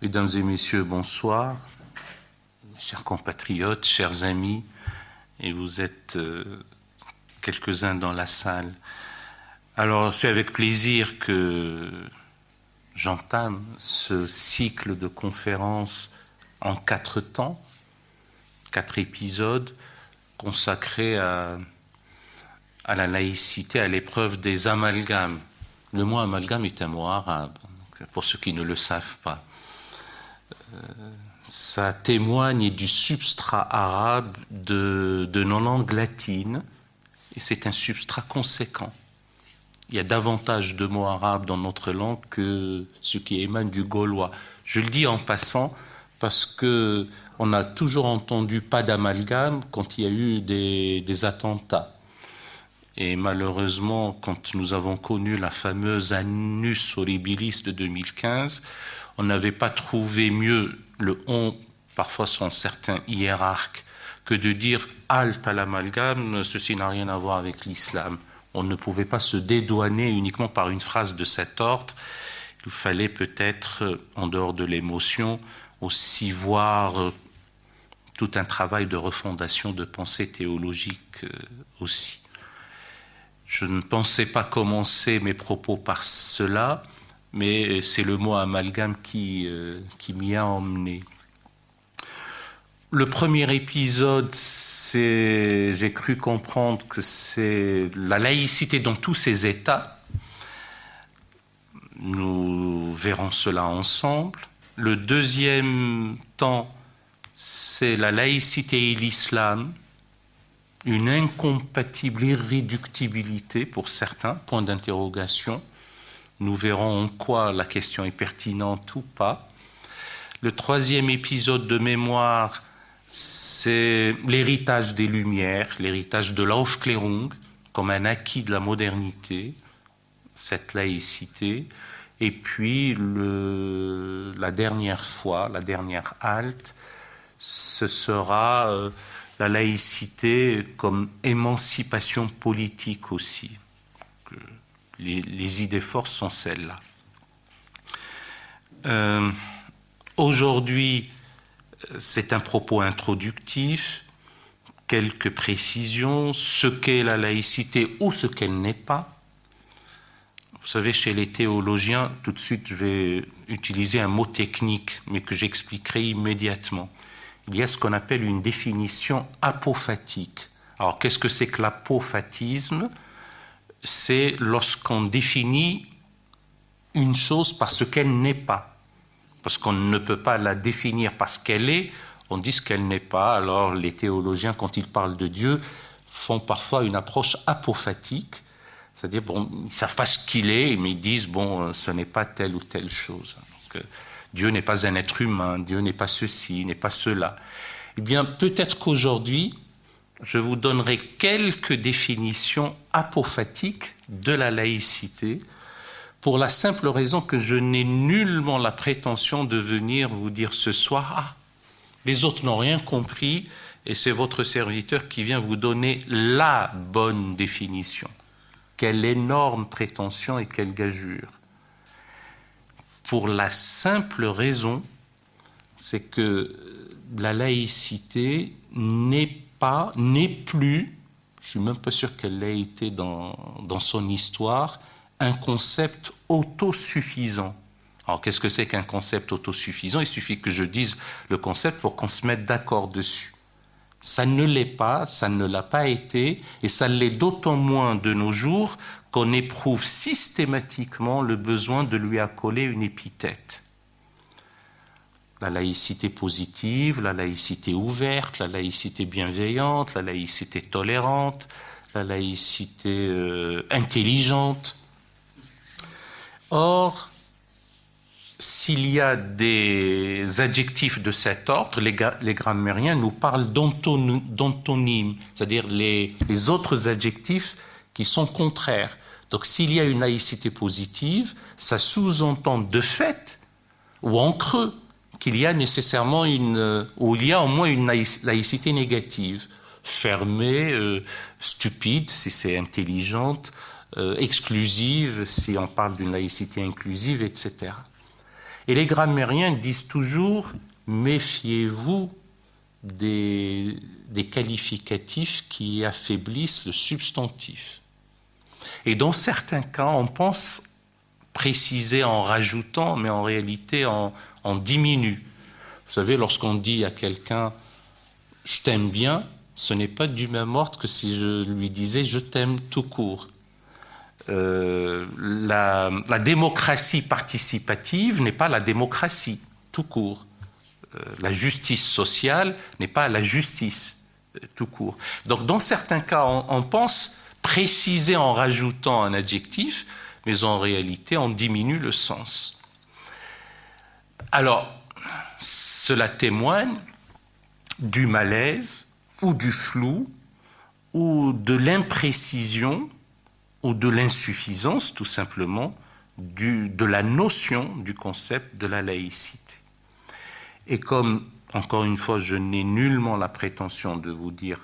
Mesdames et messieurs, bonsoir. Chers compatriotes, chers amis, et vous êtes euh, quelques-uns dans la salle. Alors, c'est avec plaisir que j'entame ce cycle de conférences en quatre temps, quatre épisodes consacrés à, à la laïcité, à l'épreuve des amalgames. Le mot amalgame est un mot arabe, pour ceux qui ne le savent pas. Ça témoigne du substrat arabe de, de nos langues latines, et c'est un substrat conséquent. Il y a davantage de mots arabes dans notre langue que ce qui émane du gaulois. Je le dis en passant parce que on a toujours entendu pas d'amalgame quand il y a eu des, des attentats. Et malheureusement, quand nous avons connu la fameuse Annus Horribilis de 2015, on n'avait pas trouvé mieux le on, parfois sont certains hiérarques, que de dire halte à l'amalgame, ceci n'a rien à voir avec l'islam. On ne pouvait pas se dédouaner uniquement par une phrase de cet ordre. Il fallait peut-être, en dehors de l'émotion, aussi voir tout un travail de refondation de pensée théologique euh, aussi. Je ne pensais pas commencer mes propos par cela, mais c'est le mot amalgame qui, euh, qui m'y a emmené. Le premier épisode, j'ai cru comprendre que c'est la laïcité dans tous ses états. Nous verrons cela ensemble. Le deuxième temps, c'est la laïcité et l'islam une incompatible irréductibilité pour certains, point d'interrogation. Nous verrons en quoi la question est pertinente ou pas. Le troisième épisode de mémoire, c'est l'héritage des Lumières, l'héritage de l'Aufklärung comme un acquis de la modernité, cette laïcité. Et puis la dernière fois, la dernière halte, ce sera euh, la laïcité comme émancipation politique aussi. Les, idées fortes sont celles-là. Euh, aujourd'hui, c'est un propos introductif, quelques précisions, ce qu'est la laïcité ou ce qu'elle n'est pas. Vous savez, chez les théologiens, tout de suite, je vais utiliser un mot technique, mais que j'expliquerai immédiatement il y a ce qu'on appelle une définition apophatique. Alors, qu'est-ce que c'est que l'apophatisme? C'est lorsqu'on définit une chose parce qu'elle n'est pas. Parce qu'on ne peut pas la définir parce qu'elle est, on dit ce qu'elle n'est pas. Alors, les théologiens, quand ils parlent de Dieu, font parfois une approche apophatique. C'est-à-dire, bon, ils ne savent pas ce qu'il est, mais ils disent, bon, ce n'est pas telle ou telle chose. Donc, Dieu n'est pas un être humain, Dieu n'est pas ceci, n'est pas cela. Eh bien, peut-être qu'aujourd'hui, je vous donnerai quelques définitions apophatiques de la laïcité, pour la simple raison que je n'ai nullement la prétention de venir vous dire ce soir, ah, les autres n'ont rien compris, et c'est votre serviteur qui vient vous donner la bonne définition. Quelle énorme prétention et quelle gageure pour la simple raison, c'est que la laïcité n'est n'est plus, je suis même pas sûr qu'elle l'ait été dans, dans son histoire, un concept autosuffisant. Alors qu'est-ce que c'est qu'un concept autosuffisant? Il suffit que je dise le concept pour qu'on se mette d'accord dessus. Ça ne l'est pas, ça ne l'a pas été, et ça l'est d'autant moins de nos jours qu'on éprouve systématiquement le besoin de lui accoler une épithète. La laïcité positive, la laïcité ouverte, la laïcité bienveillante, la laïcité tolérante, la laïcité euh, intelligente. Or, s'il y a des adjectifs de cet ordre, les, grammairiens nous parlent d'antonymes, c'est-à-dire les, les autres adjectifs qui sont contraires. Donc s'il y a une laïcité positive, ça sous-entend de fait, ou en creux, qu'il y a nécessairement une, ou il y a au moins une laïcité négative, fermée, euh, stupide si c'est intelligente, euh, exclusive si on parle d'une laïcité inclusive, etc. Et les grammairiens disent toujours méfiez-vous des, des qualificatifs qui affaiblissent le substantif. Et dans certains cas, on pense préciser en rajoutant, mais en réalité en, en diminue. Vous savez, lorsqu'on dit à quelqu'un je t'aime bien, ce n'est pas du même ordre que si je lui disais je t'aime tout court. Euh, la, démocratie participative n'est pas la démocratie tout court. Euh, la justice sociale n'est pas la justice euh, tout court. Donc dans certains cas, on, pense préciser en rajoutant un adjectif, mais en réalité, on diminue le sens. Alors, cela témoigne du malaise ou du flou ou de l'imprécision ou de l'insuffisance tout simplement de la notion du concept de la laïcité. Et comme, encore une fois, je n'ai nullement la prétention de vous dire,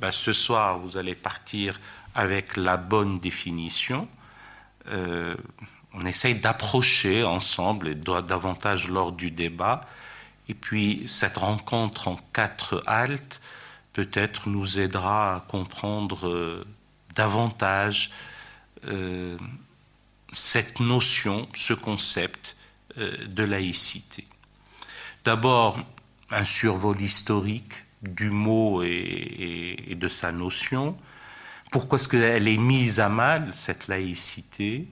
ben, ce soir, vous allez partir avec la bonne définition, euh, on essaye d'approcher ensemble, et davantage lors du débat, et puis cette rencontre en quatre haltes peut-être nous aidera à comprendre euh, davantage euh, cette notion, ce concept euh, de laïcité. D'abord, un survol historique du mot et, de sa notion. Pourquoi est-ce qu'elle est mise à mal, cette laïcité?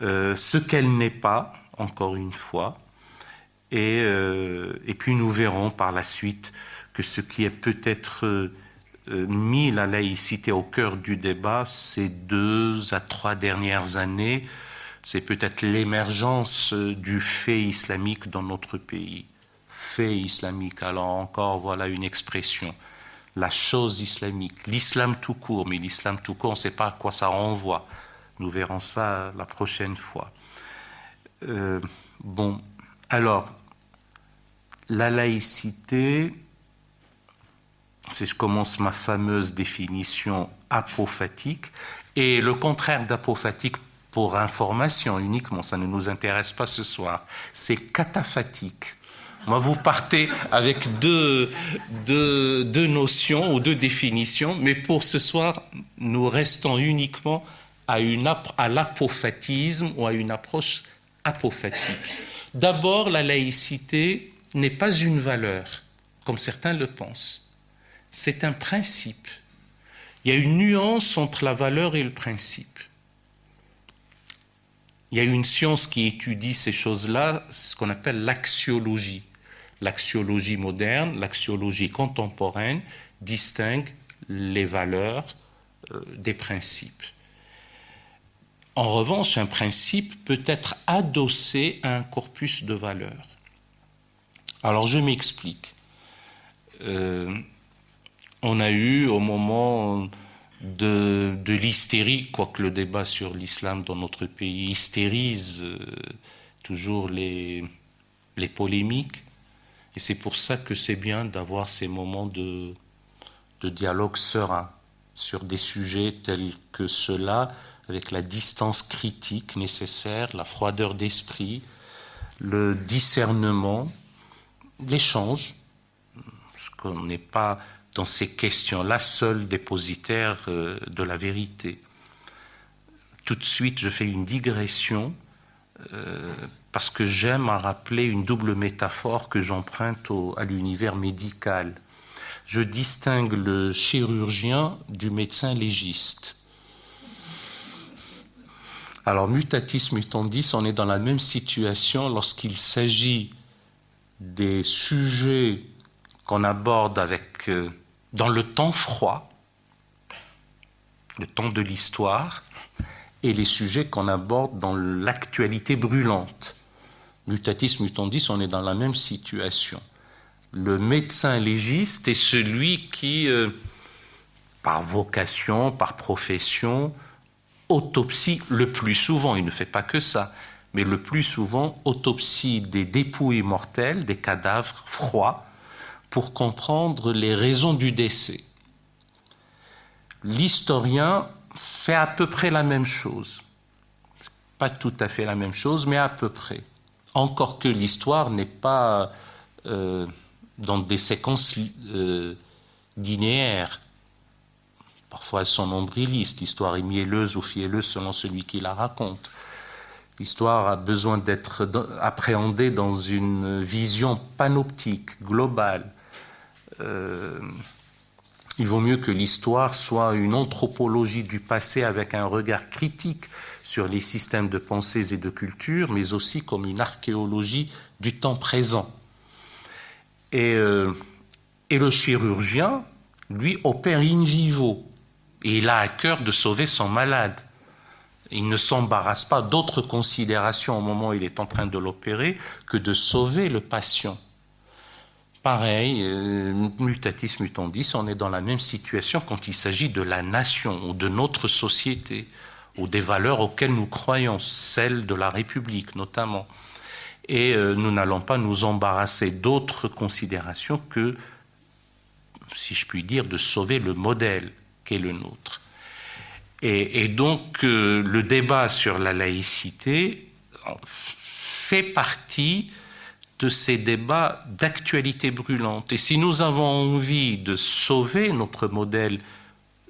Ce qu'elle n'est pas, encore une fois, euh, et, puis nous verrons par la suite que ce qui est peut-être euh, mis la laïcité au cœur du débat ces deux à trois dernières années, c'est peut-être l'émergence du fait islamique dans notre pays. Fait islamique, alors encore voilà une expression. La chose islamique, l'islam tout court, mais l'islam tout court, on ne sait pas à quoi ça renvoie. Nous verrons ça la prochaine fois. Euh, bon, alors, la laïcité, si je commence ma fameuse définition apophatique, et le contraire d'apophatique pour information uniquement, ça ne nous intéresse pas ce soir, c'est cataphatique. Moi, vous partez avec deux, deux, notions ou deux définitions, mais pour ce soir, nous restons uniquement à, à l'apophatisme ou à une approche apophatique. D'abord, la laïcité n'est pas une valeur, comme certains le pensent. C'est un principe. Il y a une nuance entre la valeur et le principe. Il y a une science qui étudie ces choses-là, ce qu'on appelle l'axiologie. L'axiologie moderne, l'axiologie contemporaine distingue les valeurs euh, des principes. En revanche, un principe peut être adossé à un corpus de valeurs. Alors je m'explique. Euh, on a eu au moment de, l'hystérie, quoique le débat sur l'islam dans notre pays hystérise euh, toujours les, polémiques, et c'est pour ça que c'est bien d'avoir ces moments de, de dialogue serein sur des sujets tels que ceux-là, avec la distance critique nécessaire, la froideur d'esprit, le discernement, l'échange, parce qu'on n'est pas dans ces questions-là seul dépositaire euh, de la vérité. Tout de suite, je fais une digression euh, parce que j'aime à rappeler une double métaphore que j'emprunte à l'univers médical. Je distingue le chirurgien du médecin légiste. Alors, mutatis mutandis, on est dans la même situation lorsqu'il s'agit des sujets qu'on aborde avec, euh, dans le temps froid, le temps de l'histoire, et les sujets qu'on aborde dans l'actualité brûlante. Mutatis mutandis, on est dans la même situation. Le médecin légiste est celui qui, euh, par vocation, par profession, autopsie le plus souvent, il ne fait pas que ça, mais le plus souvent autopsie des dépouilles mortelles, des cadavres froids, pour comprendre les raisons du décès. L'historien fait à peu près la même chose. Pas tout à fait la même chose, mais à peu près. encore que l'histoire n'est pas euh, dans des séquences euh, linéaires. Parfois elles sont nombrilistes, l'histoire est mielleuse ou fielleuse selon celui qui la raconte. L'histoire a besoin d'être appréhendée dans une vision panoptique, globale. Euh, il vaut mieux que l'histoire soit une anthropologie du passé avec un regard critique sur les systèmes de pensées et de culture, mais aussi comme une archéologie du temps présent. Et, euh, et le chirurgien, lui, opère in vivo. Et il a à cœur de sauver son malade. Il ne s'embarrasse pas d'autres considérations au moment où il est en train de l'opérer que de sauver le patient. Pareil, euh, mutatis mutandis, on est dans la même situation quand il s'agit de la nation ou de notre société ou des valeurs auxquelles nous croyons, celles de la République notamment. Et euh, nous n'allons pas nous embarrasser d'autres considérations que, si je puis dire, de sauver le modèle le nôtre. Et, donc euh, le débat sur la laïcité fait partie de ces débats d'actualité brûlante. Et si nous avons envie de sauver notre modèle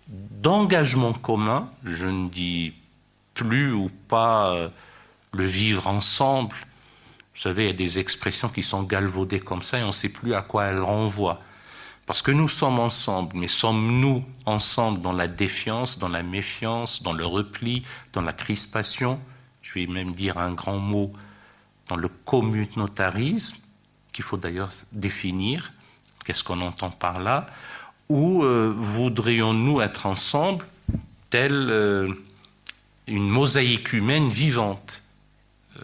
d'engagement commun, je ne dis plus ou pas euh, le vivre ensemble, vous savez, il y a des expressions qui sont galvaudées comme ça et on ne sait plus à quoi elles renvoient. Parce que nous sommes ensemble, mais sommes-nous ensemble dans la défiance, dans la méfiance, dans le repli, dans la crispation? Je vais même dire un grand mot, dans le communautarisme, qu'il faut d'ailleurs définir. Qu'est-ce qu'on entend par là? Ou euh, voudrions-nous être ensemble, telle euh, une mosaïque humaine vivante, euh,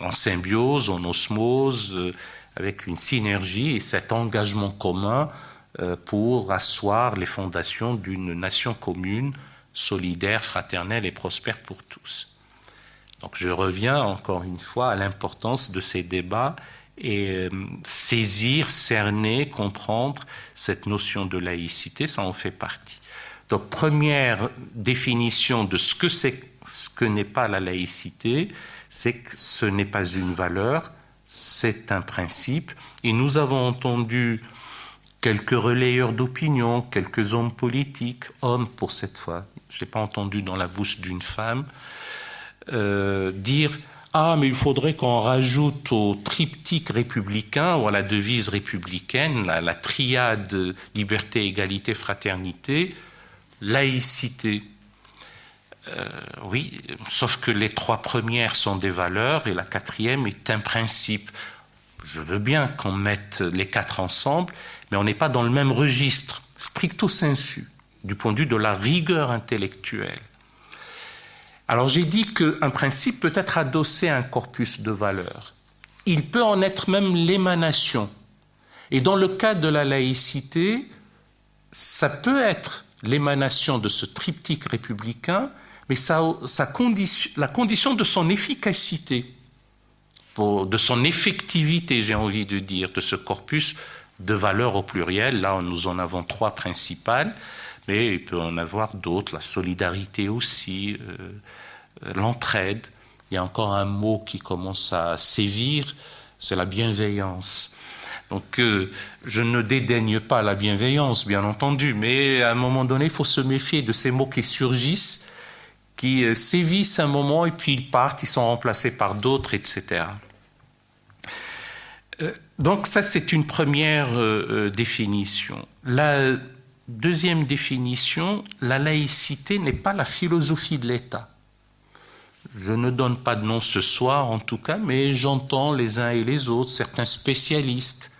en symbiose, en osmose avec une synergie et cet engagement commun euh, pour asseoir les fondations d'une nation commune, solidaire, fraternelle et prospère pour tous. Donc je reviens encore une fois à l'importance de ces débats et euh, saisir, cerner, comprendre cette notion de laïcité, ça en fait partie. Donc première définition de ce que c'est, ce que n'est pas la laïcité, c'est que ce n'est pas une valeur, c'est un principe. Et nous avons entendu quelques relayeurs d'opinion, quelques hommes politiques, hommes pour cette fois, je ne l'ai pas entendu dans la bouche d'une femme, euh, dire Ah, mais il faudrait qu'on rajoute au triptyque républicain ou à la devise républicaine, la, la triade liberté, égalité, fraternité, laïcité. Euh, oui, sauf que les trois premières sont des valeurs et la quatrième est un principe. Je veux bien qu'on mette les quatre ensemble, mais on n'est pas dans le même registre, stricto sensu, du point de vue de la rigueur intellectuelle. Alors j'ai dit qu'un principe peut être adossé à un corpus de valeurs. Il peut en être même l'émanation. Et dans le cas de la laïcité, ça peut être l'émanation de ce triptyque républicain, mais la condition de son efficacité, de son effectivité, j'ai envie de dire, de ce corpus de valeurs au pluriel. Là, nous en avons trois principales, mais il peut en avoir d'autres, la solidarité aussi, euh, l'entraide. Il y a encore un mot qui commence à sévir, c'est la bienveillance. Donc euh, je ne dédaigne pas la bienveillance, bien entendu, mais à un moment donné, il faut se méfier de ces mots qui surgissent qui euh, sévissent un moment et puis ils partent, ils sont remplacés par d'autres, etc. Euh, donc ça, c'est une première euh, définition. La deuxième définition, la laïcité n'est pas la philosophie de l'État. Je ne donne pas de nom ce soir, en tout cas, mais j'entends les uns et les autres, certains spécialistes,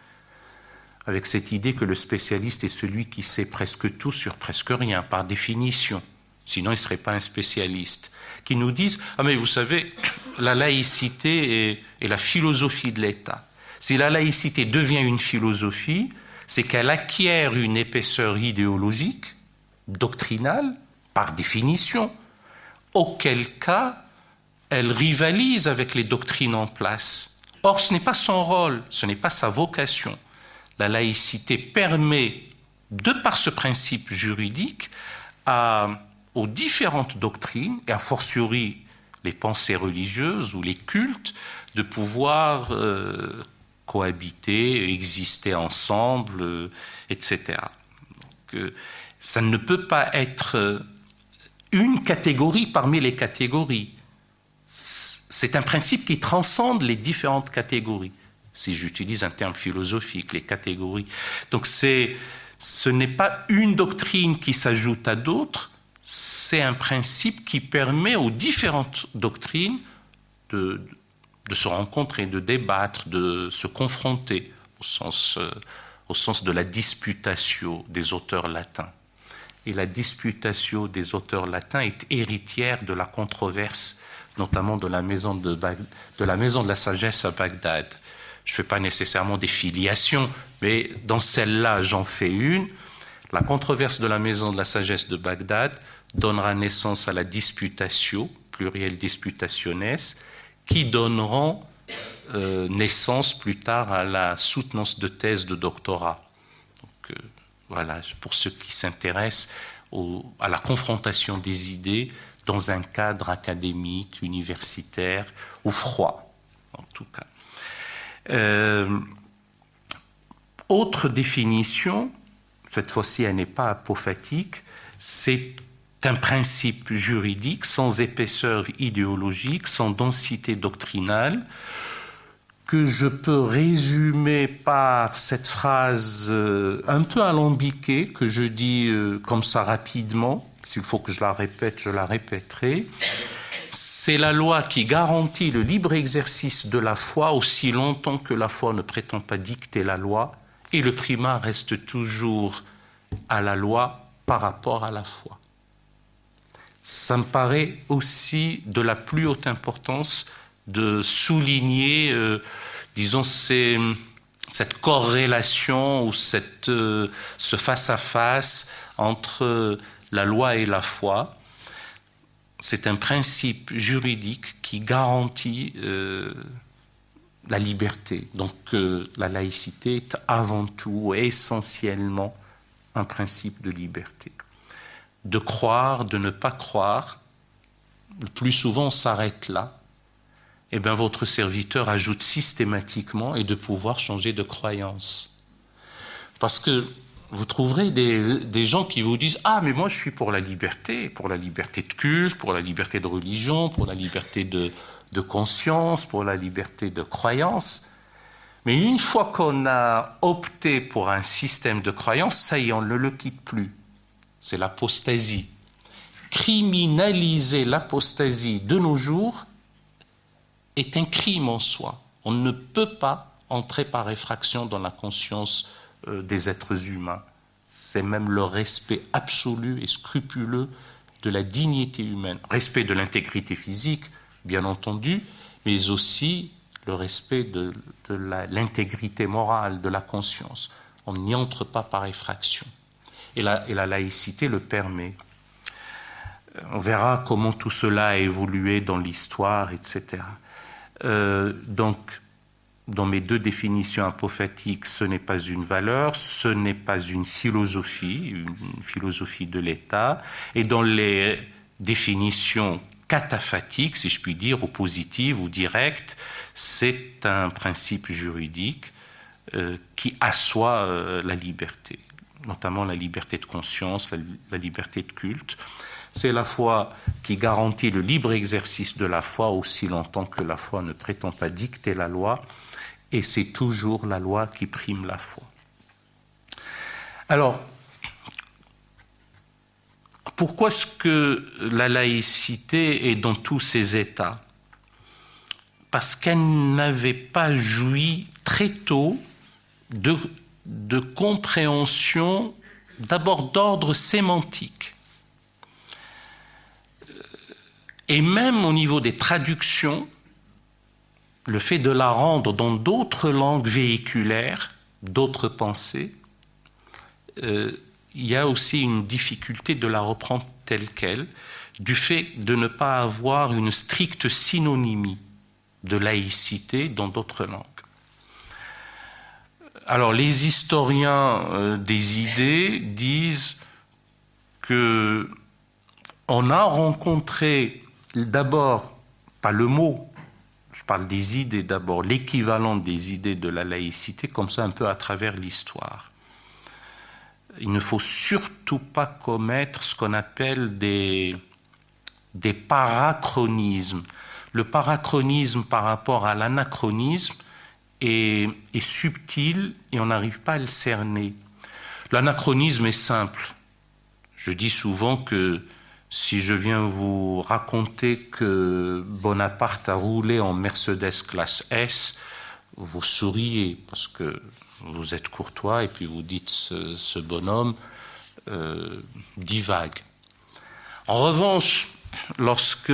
avec cette idée que le spécialiste est celui qui sait presque tout sur presque rien, par définition sinon il ne serait pas un spécialiste, qui nous disent Ah, mais vous savez, la laïcité est, la philosophie de l'État. Si la laïcité devient une philosophie, c'est qu'elle acquiert une épaisseur idéologique, doctrinale, par définition, auquel cas elle rivalise avec les doctrines en place. Or, ce n'est pas son rôle, ce n'est pas sa vocation. La laïcité permet, de par ce principe juridique, à aux différentes doctrines, et a fortiori les pensées religieuses ou les cultes, de pouvoir cohabiter, exister ensemble, etc. ça ne peut pas être une catégorie parmi les catégories. C'est un principe qui transcende les différentes catégories. Si j'utilise un terme philosophique, les catégories. Donc ce n'est pas une doctrine qui s'ajoute à d'autres, c'est un principe qui permet aux différentes doctrines de, se rencontrer, de débattre, de se confronter au sens, euh, au sens de la disputatio des auteurs latins et la disputatio des auteurs latins est héritière de la controverse, notamment de la maison de, la, maison de la sagesse à Bagdad. Je ne fais pas nécessairement des filiations, mais dans celle-là, j'en fais une. La controverse de la maison de la sagesse de Bagdad donnera naissance à la disputatio, pluriel disputationes, qui donneront euh, naissance plus tard à la soutenance de thèse de doctorat. Euh, voilà, pour ceux qui s'intéressent à la confrontation des idées dans un cadre académique, universitaire ou froid, en tout cas. Euh, autre définition, cette fois-ci elle n'est pas apophatique, c'est un principe juridique sans épaisseur idéologique, sans densité doctrinale, que je peux résumer par cette phrase euh, un peu alambiquée que je dis euh, comme ça rapidement. S'il faut que je la répète, je la répéterai. C'est la loi qui garantit le libre exercice de la foi aussi longtemps que la foi ne prétend pas dicter la loi, et le primat reste toujours à la loi par rapport à la foi. Ça me paraît aussi de la plus haute importance de souligner, euh, disons, cette corrélation ou euh, ce face-à-face entre la loi et la foi. C'est un principe juridique qui garantit euh, la liberté. Donc la laïcité est avant tout, essentiellement, un principe de liberté. De croire, de ne pas croire, le plus souvent on s'arrête là eh bien, votre serviteur ajoute systématiquement et de pouvoir changer de croyance. Parce que vous trouverez des, gens qui vous disent Ah, mais moi je suis pour la liberté, pour la liberté de culte, pour la liberté de religion, pour la liberté de, de conscience, pour la liberté de croyance. Mais une fois qu'on a opté pour un système de croyance, ça y est, on ne le quitte plus. C'est l'apostasie. Criminaliser l'apostasie de nos jours, est un crime en soi. On ne peut pas entrer par effraction dans la conscience euh, des êtres humains. C'est même le respect absolu et scrupuleux de la dignité humaine. Respect de l'intégrité physique, bien entendu, mais aussi le respect de, l'intégrité morale, de la conscience. On n'y entre pas par effraction. Et la, laïcité le permet. On verra comment tout cela a évolué dans l'histoire, etc. Euh, donc, dans mes deux définitions apophatiques, ce n'est pas une valeur, ce n'est pas une philosophie, une philosophie de l'État. Et dans les définitions cataphatiques, si je puis dire, ou positives ou directes, c'est un principe juridique euh, qui assoit euh, la liberté, notamment la liberté de conscience, la liberté de culte. C'est la foi qui garantit le libre exercice de la foi aussi longtemps que la foi ne prétend pas dicter la loi, et c'est toujours la loi qui prime la foi. Alors, pourquoi est-ce que la laïcité est dans tous ces états? Parce qu'elle n'avait pas joui très tôt de, de compréhension d'abord d'ordre sémantique. Et même au niveau des traductions, le fait de la rendre dans d'autres langues véhiculaires, d'autres pensées, euh, il y a aussi une difficulté de la reprendre telle qu'elle, du fait de ne pas avoir une stricte synonymie de laïcité dans d'autres langues. Alors les historiens euh, des idées disent que on a rencontré d'abord, pas le mot, je parle des idées d'abord, l'équivalent des idées de la laïcité, comme ça un peu à travers l'histoire. Il ne faut surtout pas commettre ce qu'on appelle des, des parachronismes. Le parachronisme par rapport à l'anachronisme est, subtil et on n'arrive pas à le cerner. L'anachronisme est simple. Je dis souvent que si je viens vous raconter que Bonaparte a roulé en Mercedes classe S, vous souriez parce que vous êtes courtois et puis vous dites ce, bonhomme euh, divague. En revanche, lorsque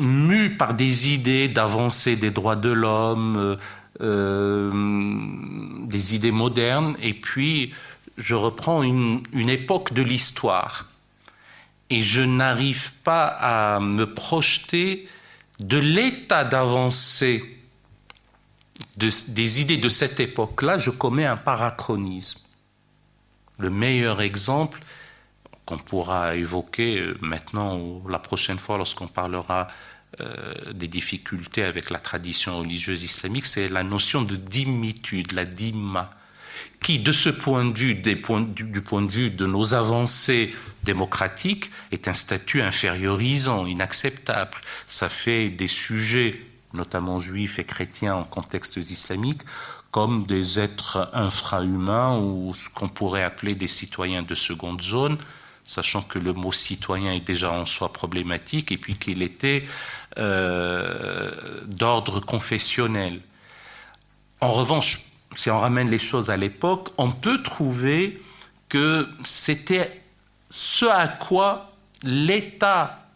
mu par des idées d'avancée des droits de l'homme, euh, des idées modernes, et puis je reprends une époque de l'histoire et je n'arrive pas à me projeter de l'état d'avancée des idées de cette époque-là, je commets un parachronisme. Le meilleur exemple qu'on pourra évoquer euh, maintenant ou la prochaine fois lorsqu'on parlera euh, des difficultés avec la tradition religieuse islamique, c'est la notion de dimitude, la dimma qui, de ce point de vue, du, point de vue de nos avancées démocratiques, est un statut infériorisant, inacceptable. Ça fait des sujets, notamment juifs et chrétiens en contexte islamique, comme des êtres infrahumains ou ce qu'on pourrait appeler des citoyens de seconde zone, sachant que le mot citoyen est déjà en soi problématique et puis qu'il était euh, d'ordre confessionnel. En revanche, si on ramène les choses à l'époque, on peut trouver que c'était ce à quoi l'état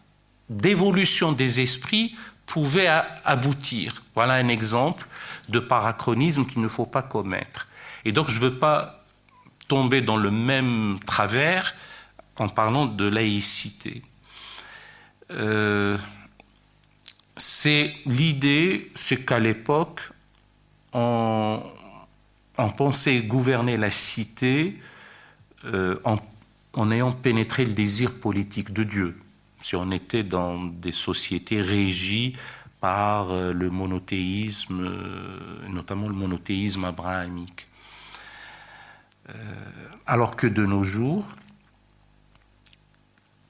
d'évolution des esprits pouvait aboutir. Voilà un exemple de parachronisme qu'il ne faut pas commettre. Et donc je ne veux pas tomber dans le même travers en parlant de laïcité. Euh, c'est l'idée, c'est qu'à l'époque, on, pensait gouverner la cité euh, en, ayant pénétré le désir politique de Dieu. Si on était dans des sociétés régies par euh, le monothéisme, euh, notamment le monothéisme abrahamique. alors que de nos jours,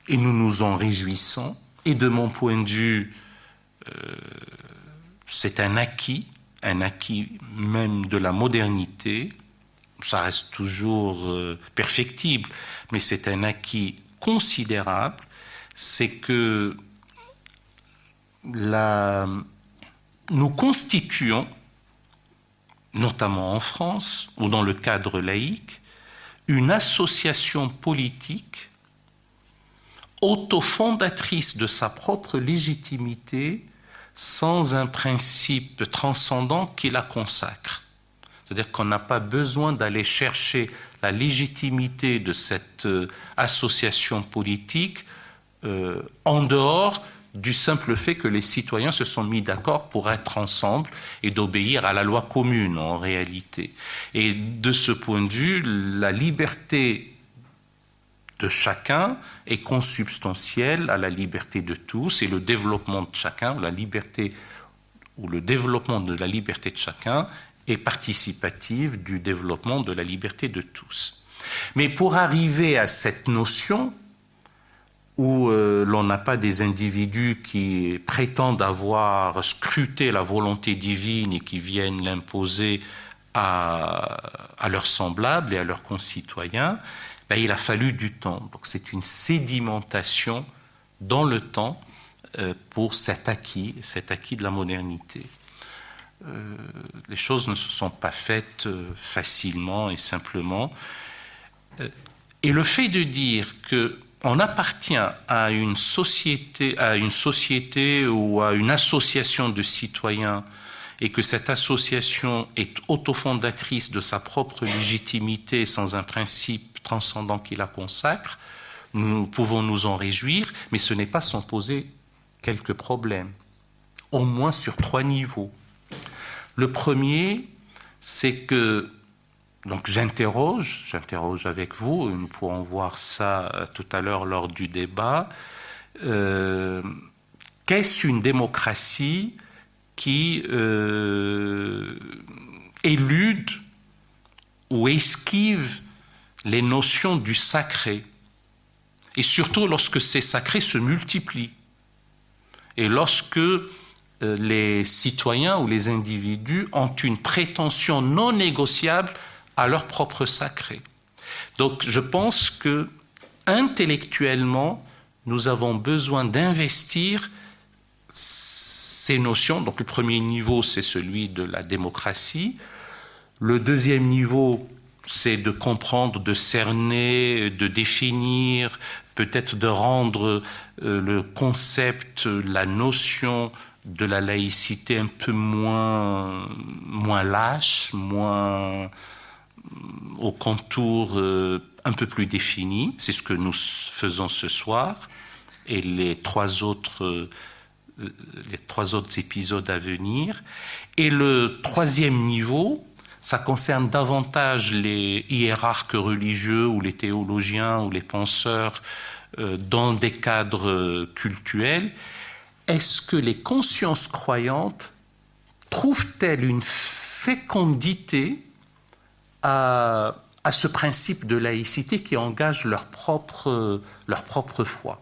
et nous nous en réjouissons, et de mon point de vue, c'est un acquis, un acquis même de la modernité, ça reste toujours euh, perfectible, mais c'est un acquis considérable, c'est que nous constituons, notamment en France ou dans le cadre laïque, une association politique autofondatrice de sa propre légitimité sans un principe transcendant qui la consacre. C'est-à-dire qu'on n'a pas besoin d'aller chercher la légitimité de cette euh, association politique euh, en dehors du simple fait que les citoyens se sont mis d'accord pour être ensemble et d'obéir à la loi commune en réalité. Et de ce point de vue, la liberté de chacun est consubstantiel à la liberté de tous et le développement de chacun, la liberté ou le développement de la liberté de chacun est participatif du développement de la liberté de tous. Mais pour arriver à cette notion où euh, l'on n'a pas des individus qui prétendent avoir scruté la volonté divine et qui viennent l'imposer à, à leurs semblables et à leurs concitoyens, ben, il a fallu du temps. Donc c'est une sédimentation dans le temps euh, pour cet acquis, cet acquis de la modernité. Euh, les choses ne se sont pas faites euh, facilement et simplement. et le fait de dire que on appartient à une société, à une société ou à une association de citoyens et que cette association est autofondatrice de sa propre légitimité sans un principe transcendant qui la consacre, nous pouvons nous en réjouir, mais ce n'est pas sans poser quelques problèmes, au moins sur trois niveaux. Le premier, c'est que, donc j'interroge, j'interroge avec vous, nous pourrons voir ça euh, tout à l'heure lors du débat, euh, qu'est-ce une démocratie qui euh, éludent ou esquivent les notions du sacré. Et surtout lorsque ces sacrés se multiplient. Et lorsque euh, les citoyens ou les individus ont une prétention non négociable à leur propre sacré. Donc je pense que intellectuellement, nous avons besoin d'investir ces notions. Donc le premier niveau, c'est celui de la démocratie. Le deuxième niveau, c'est de comprendre, de cerner, de définir, peut-être de rendre euh, le concept, la notion de la laïcité un peu moins, moins lâche, moins au contour euh, un peu plus défini. C'est ce que nous faisons ce soir. Et les trois autres, euh, les trois autres épisodes à venir. Et le troisième niveau, ça concerne davantage les hiérarques religieux ou les théologiens ou les penseurs euh, dans des cadres cultuels. Est-ce que les consciences croyantes trouvent-elles une fécondité à, ce principe de laïcité qui engage leur propre, leur propre foi?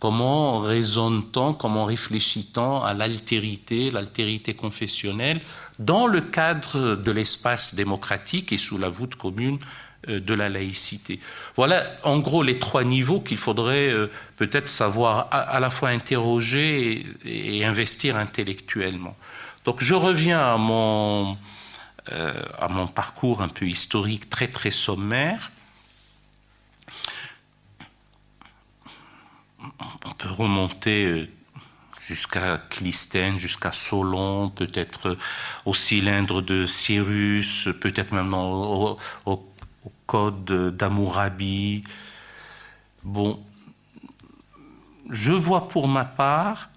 Comment raisonne-t-on, comment réfléchit-on à l'altérité, l'altérité confessionnelle dans le cadre de l'espace démocratique et sous la voûte commune euh, de la laïcité? Voilà en gros les trois niveaux qu'il faudrait euh, peut-être savoir à, la fois interroger et, investir intellectuellement. Donc je reviens euh, à mon parcours un peu historique très très sommaire, on peut remonter euh, jusqu'à Clisthène, jusqu'à Solon, peut-être au cylindre de Cyrus, peut-être même au, au, code d'Amourabi. Bon, je vois pour ma part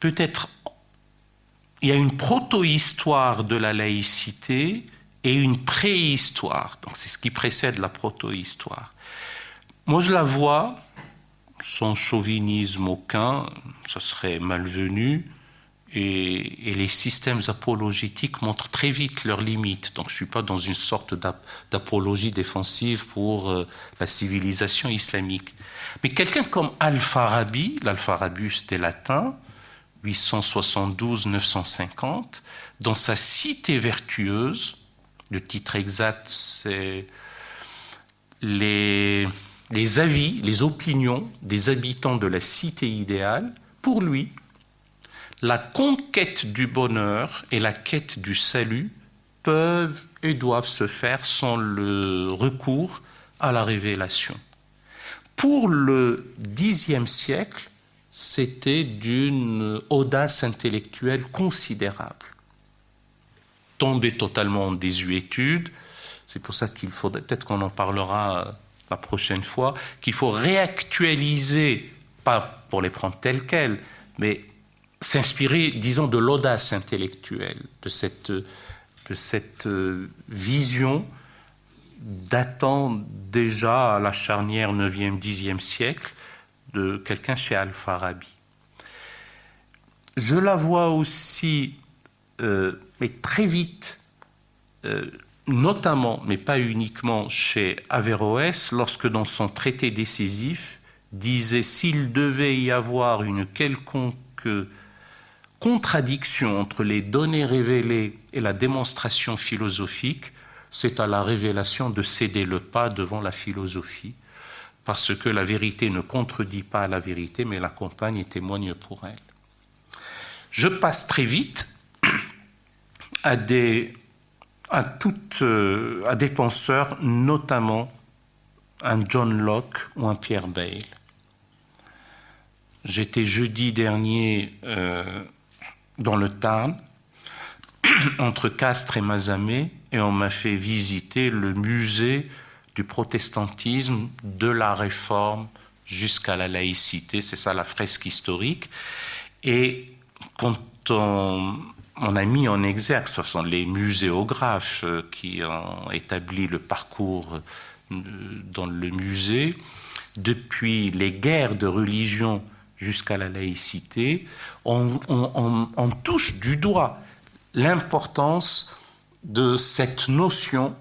peut-être il y a une proto-histoire de la laïcité et une préhistoire. Donc c'est ce qui précède la proto-histoire. Moi je la vois, sans chauvinisme aucun, ça serait malvenu, et, les systèmes apologétiques montrent très vite leurs limites. Donc je ne suis pas dans une sorte d'apologie défensive pour euh, la civilisation islamique. Mais quelqu'un comme Al-Farabi, l'Alpharabus des latins, 872-950, dans sa cité vertueuse, le titre exact c'est les, les avis, les opinions des habitants de la cité idéale, pour lui, la conquête du bonheur et la quête du salut peuvent et doivent se faire sans le recours à la révélation. Pour le Xe siècle, c'était d'une audace intellectuelle considérable. Tombé totalement en désuétude, c'est pour ça qu'il faudrait, peut-être qu'on en parlera la prochaine fois, qu'il faut réactualiser, pas pour les prendre telles quelles, mais s'inspirer, disons, de l'audace intellectuelle, de cette, de cette euh, vision datant déjà à la charnière 9e, 10e siècle, de quelqu'un chez Al-Farabi. Je la vois aussi, euh, mais très vite, euh, notamment, mais pas uniquement, chez Averroès, lorsque dans son traité décisif, disait s'il devait y avoir une quelconque contradiction entre les données révélées et la démonstration philosophique, c'est à la révélation de céder le pas devant la philosophie parce que la vérité ne contredit pas la vérité, mais l'accompagne et témoigne pour elle. Je passe très vite à des, à toutes, euh, à des notamment un John Locke ou un Pierre Bayle. J'étais jeudi dernier euh, dans le Tarn, entre Castres et Mazamet, et on m'a fait visiter le musée du protestantisme, de la réforme jusqu'à la laïcité. C'est ça la fresque historique. Et quand on, a mis en exergue, ce sont les muséographes euh, qui ont établi le parcours euh, dans le musée, depuis les guerres de religion jusqu'à la laïcité, on, touche du doigt l'importance de cette notion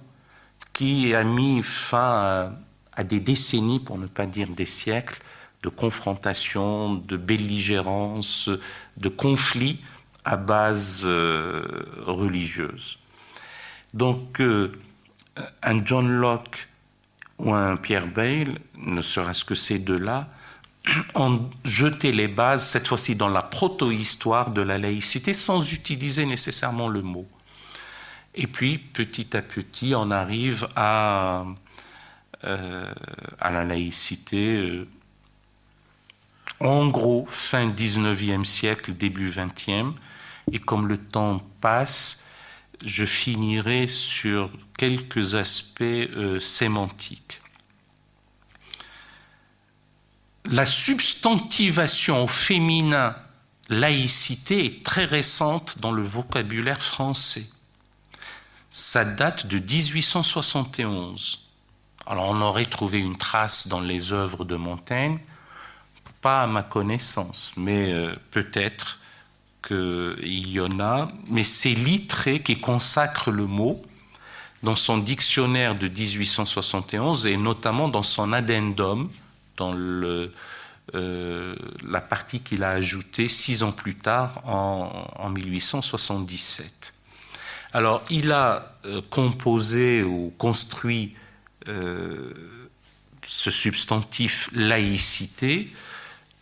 qui a mis fin à, des décennies, pour ne pas dire des siècles, de confrontation, de belligérance, de conflits à base euh, religieuse. Donc, euh, un John Locke ou un Pierre Bayle, ne serait-ce que ces deux-là, ont jeté les bases, cette fois-ci dans la proto-histoire de la laïcité, sans utiliser nécessairement le mot. Et puis, petit à petit, on arrive à, euh, la laïcité, en gros, fin 19e siècle, début 20e, et comme le temps passe, je finirai sur quelques aspects euh, sémantiques. La substantivation au féminin laïcité est très récente dans le vocabulaire français. Ça date de 1871. Alors on aurait trouvé une trace dans les œuvres de Montaigne, pas à ma connaissance, mais euh, peut-être qu'il y en a, mais c'est Littré qui consacre le mot dans son dictionnaire de 1871 et notamment dans son addendum, dans euh, la partie qu'il a ajoutée six ans plus tard, en, 1877. Alors, il a euh, composé ou construit euh, ce substantif laïcité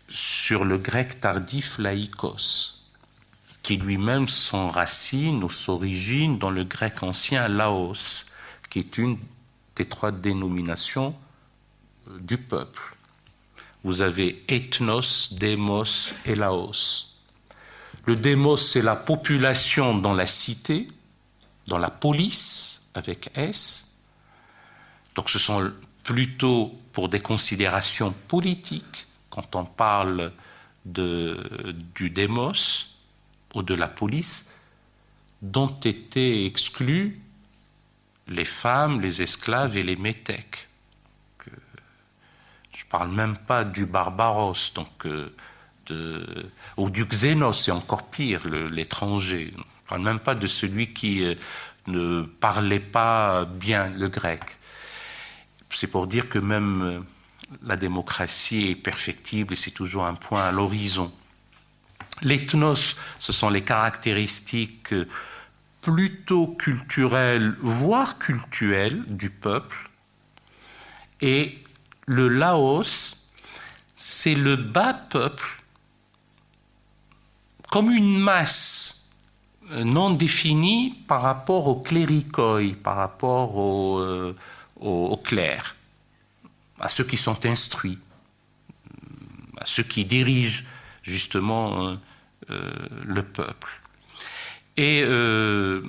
sur le grec tardif laïkos qui lui-même s'enracine ou s'origine dans le grec ancien laos, qui est une des trois dénominations euh, du peuple. Vous avez ethnos, démos et laos. Le démos, c'est la population dans la cité, dans la police, avec S. Donc ce sont plutôt pour des considérations politiques, quand on parle de, du démos, ou de la police dont étaient exclus les femmes, les esclaves et les métèques. Je ne parle même pas du Barbaros, donc, euh, ou du Xénos, c'est encore pire, l'étranger. Je ne parle même pas de celui qui euh, ne parlait pas bien le grec. C'est pour dire que même euh, la démocratie est perfectible et c'est toujours un point à l'horizon. L'ethnos, ce sont les caractéristiques plutôt culturelles, voire cultuelles du peuple. Et le Laos, c'est le bas peuple comme une masse non définie par rapport au cléricoi, par rapport aux au, clercs, à ceux qui sont instruits, à ceux qui dirigent justement euh, euh, le peuple. Et, euh,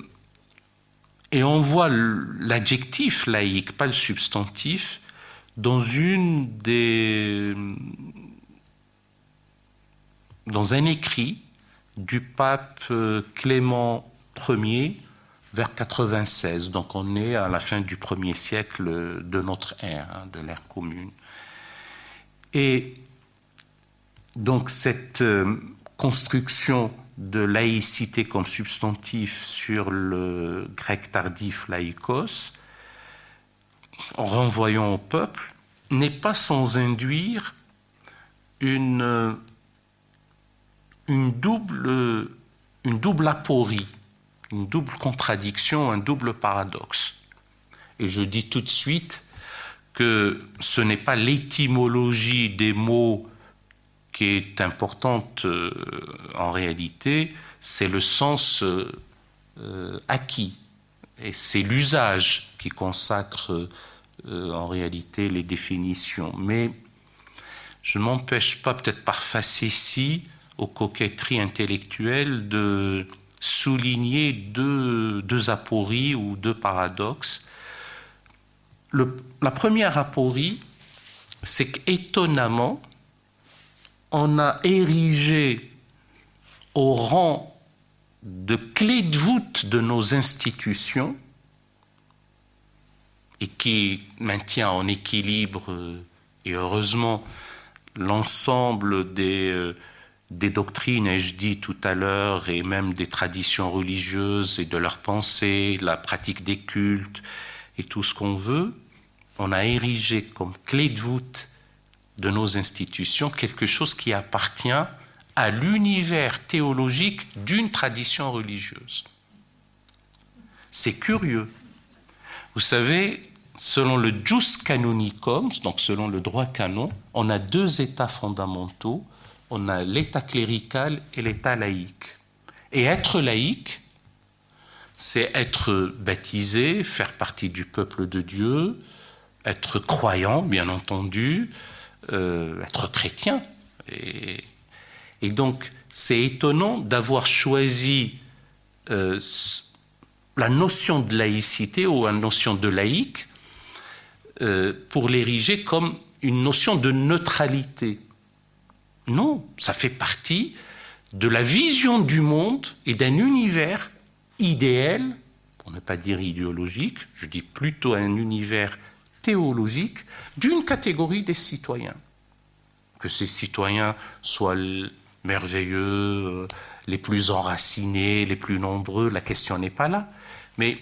on voit l'adjectif laïque, pas le substantif, dans une des dans un écrit du pape Clément Ier vers 96. Donc on est à la fin du premier siècle de notre ère, hein, de l'ère commune. Et donc cette euh, construction de laïcité comme substantif sur le grec tardif laïkos, en renvoyant au peuple, n'est pas sans induire une, double, une double aporie, une double contradiction, un double paradoxe. Et je dis tout de suite que ce n'est pas l'étymologie des mots qui est importante euh, en réalité, c'est le sens euh, euh, acquis. Et c'est l'usage qui consacre en réalité les définitions. Mais je ne m'empêche pas, peut-être par facétie, aux coquetteries intellectuelles, de souligner deux apories ou deux paradoxes. la première aporie, c'est qu'étonnamment, on a érigé au rang de clé de voûte de nos institutions et qui maintient en équilibre, et heureusement, l'ensemble des, euh, des doctrines, ai-je dit tout à l'heure, et même des traditions religieuses et de leurs pensées, la pratique des cultes et tout ce qu'on veut, on a érigé comme clé de voûte de nos institutions quelque chose qui appartient à l'univers théologique d'une tradition religieuse. C'est curieux. Vous savez, selon le jus canonicum, donc selon le droit canon, on a deux états fondamentaux. On a l'état clérical et l'état laïque. Et être laïque, c'est être baptisé, faire partie du peuple de Dieu, être croyant, bien entendu, euh, être chrétien. Et, donc, c'est étonnant d'avoir choisi euh, la notion de laïcité ou la notion de laïque euh, pour l'ériger comme une notion de neutralité. Non, ça fait partie de la vision du monde et d'un univers idéal, pour ne pas dire idéologique, je dis plutôt un univers théologique d'une catégorie des citoyens. Que ces citoyens soient merveilleux, euh, les plus enracinés, les plus nombreux, la question n'est pas là. Mais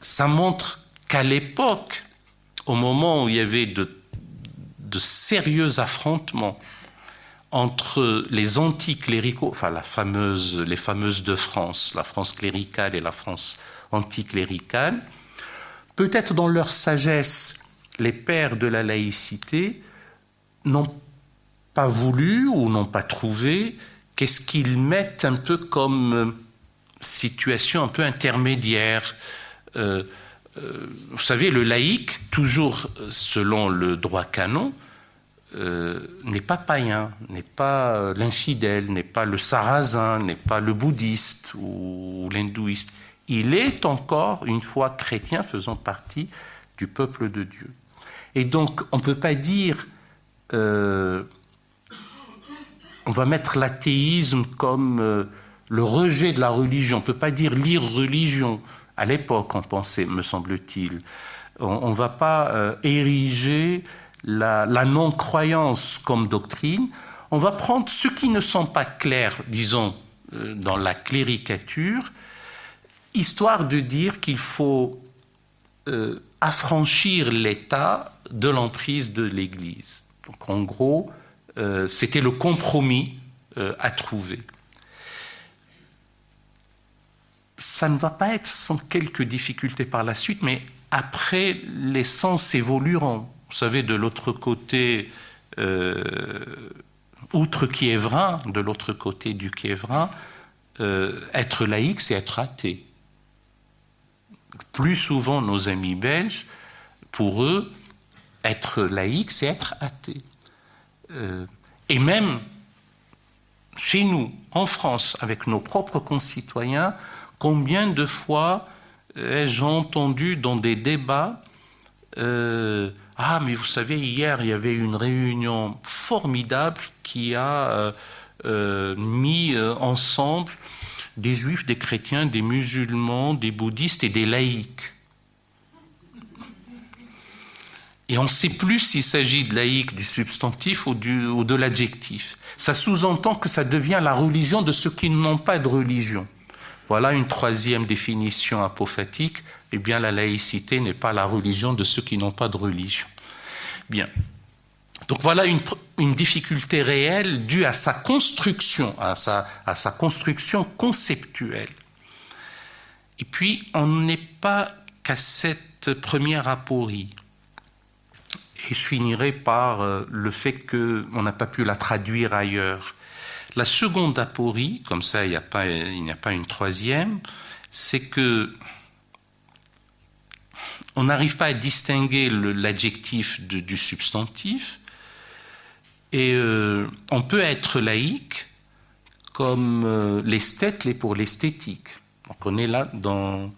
ça montre qu'à l'époque, au moment où il y avait de, sérieux affrontements entre les anticléricaux, enfin la fameuse, les fameuses deux France, la France cléricale et la France anticléricale, peut-être dans leur sagesse, les pères de la laïcité n'ont pas voulu ou n'ont pas trouvé qu'est-ce qu'ils mettent un peu comme situation un peu intermédiaire. Euh, euh, vous savez, le laïc, toujours selon le droit canon, euh, n'est pas païen, n'est pas l'infidèle, n'est pas le sarrasin, n'est pas le bouddhiste ou l'hindouiste. Il est encore une fois chrétien faisant partie du peuple de Dieu. Et donc, on ne peut pas dire, euh, on va mettre l'athéisme comme le rejet de la religion. On ne peut pas dire l'irreligion à l'époque, on pensait, me semble-t-il. On ne va pas euh, ériger la, non-croyance comme doctrine. On va prendre ce qui ne sont pas clairs, disons, euh, dans la cléricature, histoire de dire qu'il faut euh, affranchir l'État de l'emprise de l'Église. Donc en gros, c'était le compromis à trouver. ça ne va pas être sans quelques difficultés par la suite, mais après, les sens évolueront. Vous savez, de l'autre côté, euh, outre Kievrin, de l'autre côté du Kievrin, euh, être laïque, c'est être athée. Plus souvent, nos amis belges, pour eux, être laïque, c'est être athée. Euh, et même chez nous, en France, avec nos propres concitoyens, Combien de fois ai-je entendu dans des débats euh, Ah, mais vous savez, hier, il y avait une réunion formidable qui a euh, mis ensemble des juifs, des chrétiens, des musulmans, des bouddhistes et des laïcs. Et on ne sait plus s'il s'agit de laïc du substantif ou, ou de l'adjectif. Ça sous-entend que ça devient la religion de ceux qui n'ont pas de religion. Voilà une troisième définition apophatique. Eh bien, la laïcité n'est pas la religion de ceux qui n'ont pas de religion. Bien. Donc voilà une, difficulté réelle due à sa construction, à sa, construction conceptuelle. Et puis, on n'est pas qu'à cette première aporie. Et je finirai par euh, le fait qu'on n'a pas pu la traduire ailleurs. La seconde aporie, comme ça il n'y a pas une troisième, c'est que on n'arrive pas à distinguer l'adjectif du substantif, et euh, on peut être laïque comme euh, l'esthète l'est pour l'esthétique. On est là dans.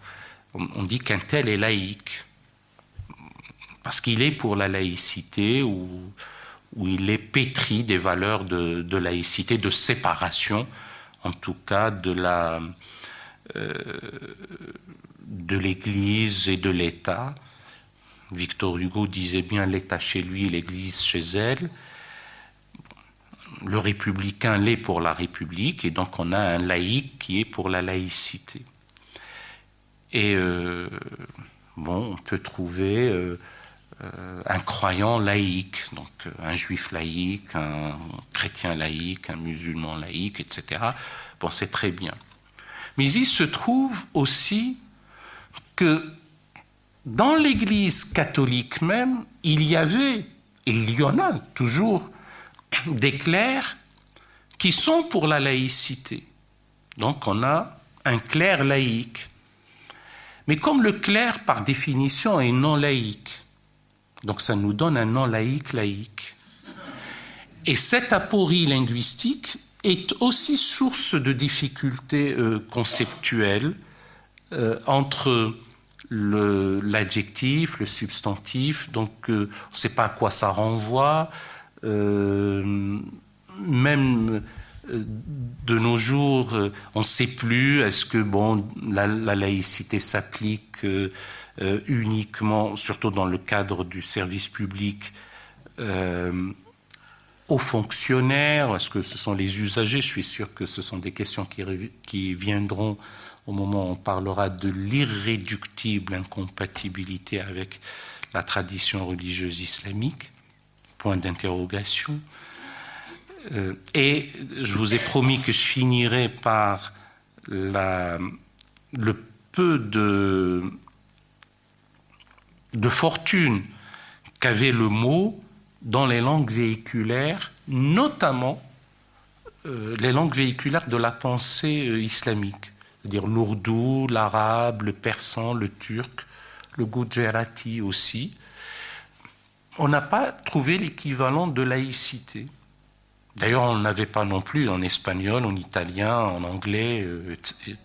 On dit qu'un tel est laïque, parce qu'il est pour la laïcité ou où il est pétri des valeurs de, laïcité, de séparation, en tout cas de la euh, de l'Église et de l'État. Victor Hugo disait bien l'État chez lui, l'Église chez elle. Le républicain l'est pour la République, et donc on a un laïc qui est pour la laïcité. Et euh, bon, on peut trouver euh, un croyant laïque, donc un juif laïque, un chrétien laïque, un musulman laïque, etc. Bon, c'est très bien. Mais il se trouve aussi que dans l'Église catholique même, il y avait, et il y en a toujours, des clercs qui sont pour la laïcité. Donc on a un clerc laïque. Mais comme le clerc, par définition, est non laïque, donc ça nous donne un non laïque laïque. Et cette aporie linguistique est aussi source de difficultés euh, conceptuelles euh, entre l'adjectif, le, substantif, donc euh, on ne sait pas à quoi ça renvoie. Même de nos jours, on ne sait plus, est-ce que bon, la, laïcité s'applique uniquement, surtout dans le cadre du service public, aux fonctionnaires? Est-ce que ce sont les usagers? Je suis sûr que ce sont des questions qui, viendront au moment où on parlera de l'irréductible incompatibilité avec la tradition religieuse islamique. Point d'interrogation. Euh, et je vous ai promis que je finirai par le peu de, de fortune qu'avait le mot dans les langues véhiculaires, notamment euh, les langues véhiculaires de la pensée euh, islamique, c'est-à-dire l'ourdou, l'arabe, le persan, le turc, le gujarati aussi. On n'a pas trouvé l'équivalent de laïcité. D'ailleurs, on n'avait pas non plus en espagnol, en italien, en anglais. Euh,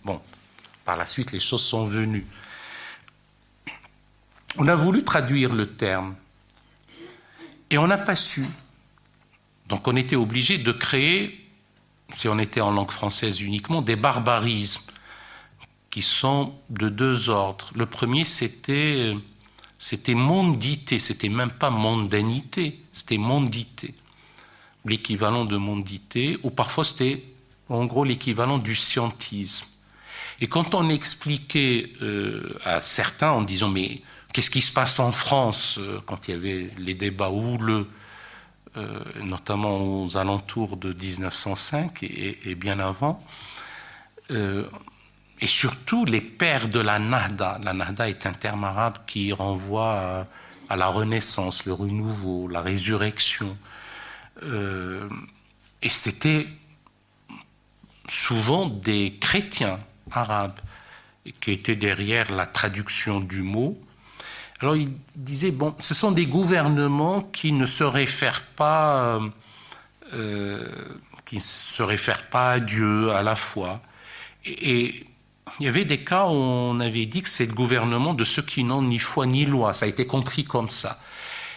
bon, par la suite, les choses sont venues. On a voulu traduire le terme et on n'a pas su. Donc on était obligé de créer, si on était en langue française uniquement, des barbarismes qui sont de deux ordres. Le premier, c'était c'était mondité, c'était même pas mondanité, c'était mondité, l'équivalent de mondité, ou parfois c'était en gros l'équivalent du scientisme. Et quand on expliquait euh, à certains en disant mais Qu'est-ce qui se passe en France euh, quand il y avait les débats houleux, euh, notamment aux alentours de 1905 et, bien avant euh, Et surtout les pères de la Nahda. La Nahda est un terme arabe qui renvoie à, la renaissance, le renouveau, la résurrection. et c'était souvent des chrétiens arabes qui étaient derrière la traduction du mot alors il disait, bon, ce sont des gouvernements qui ne se réfèrent pas, euh, euh, qui se réfèrent pas à Dieu, à la foi. Et, il y avait des cas où on avait dit que c'est le gouvernement de ceux qui n'ont ni foi ni loi. Ça a été compris comme ça.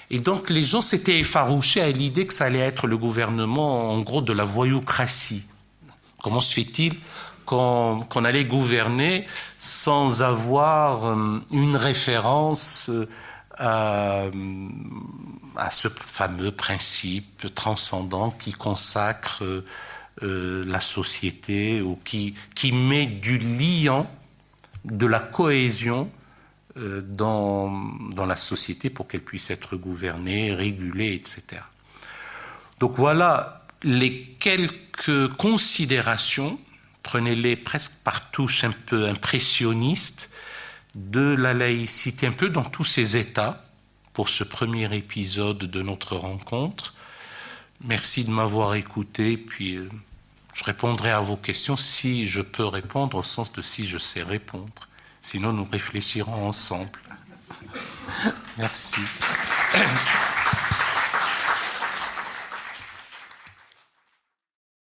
Et donc les gens s'étaient effarouchés à l'idée que ça allait être le gouvernement, en gros, de la voyoucratie. Comment se fait-il qu'on allait gouverner sans avoir euh, une référence euh, à, ce fameux principe transcendant qui consacre euh, la société ou qui, qui met du liant, de la cohésion dans, dans la société pour qu'elle puisse être gouvernée, régulée, etc. Donc voilà les quelques considérations prenez-les presque par touche un peu impressionnistes, de la laïcité, un peu dans tous ses états, pour ce premier épisode de notre rencontre. Merci de m'avoir écouté, puis euh, je répondrai à vos questions si je peux répondre, au sens de si je sais répondre. Sinon, nous réfléchirons ensemble. Merci.